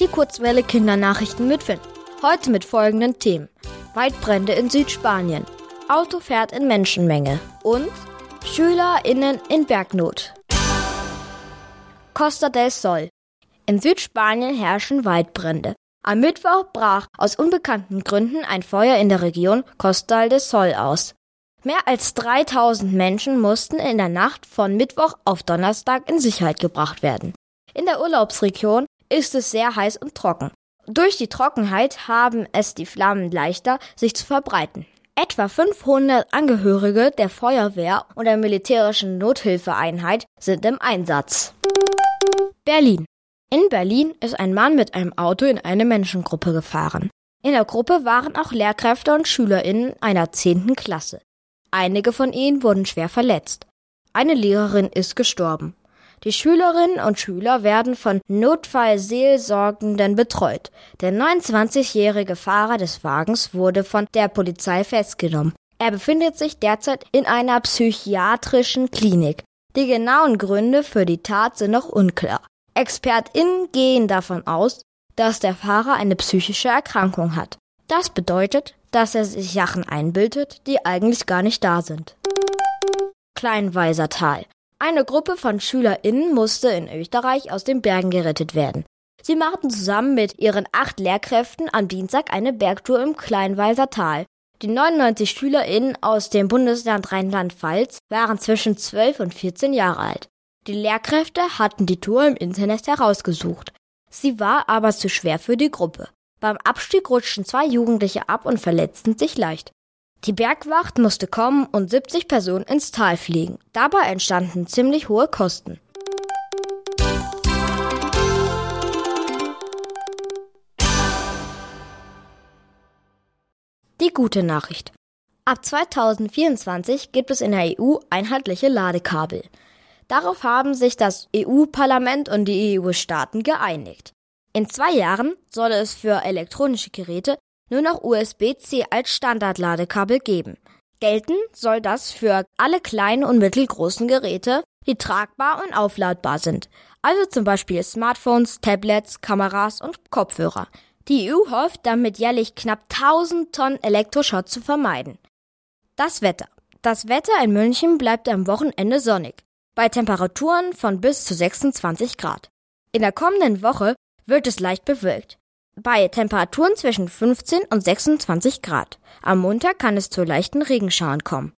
Die Kurzwelle Kindernachrichten mit Finn. Heute mit folgenden Themen. Waldbrände in Südspanien. Auto fährt in Menschenmenge. Und SchülerInnen in Bergnot. Costa del Sol. In Südspanien herrschen Waldbrände. Am Mittwoch brach aus unbekannten Gründen ein Feuer in der Region Costa del Sol aus. Mehr als 3000 Menschen mussten in der Nacht von Mittwoch auf Donnerstag in Sicherheit gebracht werden. In der Urlaubsregion ist es sehr heiß und trocken. Durch die Trockenheit haben es die Flammen leichter, sich zu verbreiten. Etwa 500 Angehörige der Feuerwehr und der militärischen Nothilfeeinheit sind im Einsatz. Berlin. In Berlin ist ein Mann mit einem Auto in eine Menschengruppe gefahren. In der Gruppe waren auch Lehrkräfte und SchülerInnen einer zehnten Klasse. Einige von ihnen wurden schwer verletzt. Eine Lehrerin ist gestorben. Die Schülerinnen und Schüler werden von Notfallseelsorgenden betreut. Der 29-jährige Fahrer des Wagens wurde von der Polizei festgenommen. Er befindet sich derzeit in einer psychiatrischen Klinik. Die genauen Gründe für die Tat sind noch unklar. ExpertInnen gehen davon aus, dass der Fahrer eine psychische Erkrankung hat. Das bedeutet, dass er sich Sachen einbildet, die eigentlich gar nicht da sind. Kleinweisertal. Eine Gruppe von SchülerInnen musste in Österreich aus den Bergen gerettet werden. Sie machten zusammen mit ihren acht Lehrkräften am Dienstag eine Bergtour im Kleinweiser Tal. Die 99 SchülerInnen aus dem Bundesland Rheinland-Pfalz waren zwischen 12 und 14 Jahre alt. Die Lehrkräfte hatten die Tour im Internet herausgesucht. Sie war aber zu schwer für die Gruppe. Beim Abstieg rutschten zwei Jugendliche ab und verletzten sich leicht. Die Bergwacht musste kommen und 70 Personen ins Tal fliegen. Dabei entstanden ziemlich hohe Kosten. Die gute Nachricht. Ab 2024 gibt es in der EU einheitliche Ladekabel. Darauf haben sich das EU-Parlament und die EU-Staaten geeinigt. In zwei Jahren soll es für elektronische Geräte nur noch USB-C als Standardladekabel geben. Gelten soll das für alle kleinen und mittelgroßen Geräte, die tragbar und aufladbar sind. Also zum Beispiel Smartphones, Tablets, Kameras und Kopfhörer. Die EU hofft damit jährlich knapp 1000 Tonnen Elektroschrott zu vermeiden. Das Wetter. Das Wetter in München bleibt am Wochenende sonnig, bei Temperaturen von bis zu 26 Grad. In der kommenden Woche wird es leicht bewölkt bei Temperaturen zwischen 15 und 26 Grad. Am Montag kann es zu leichten Regenschauern kommen.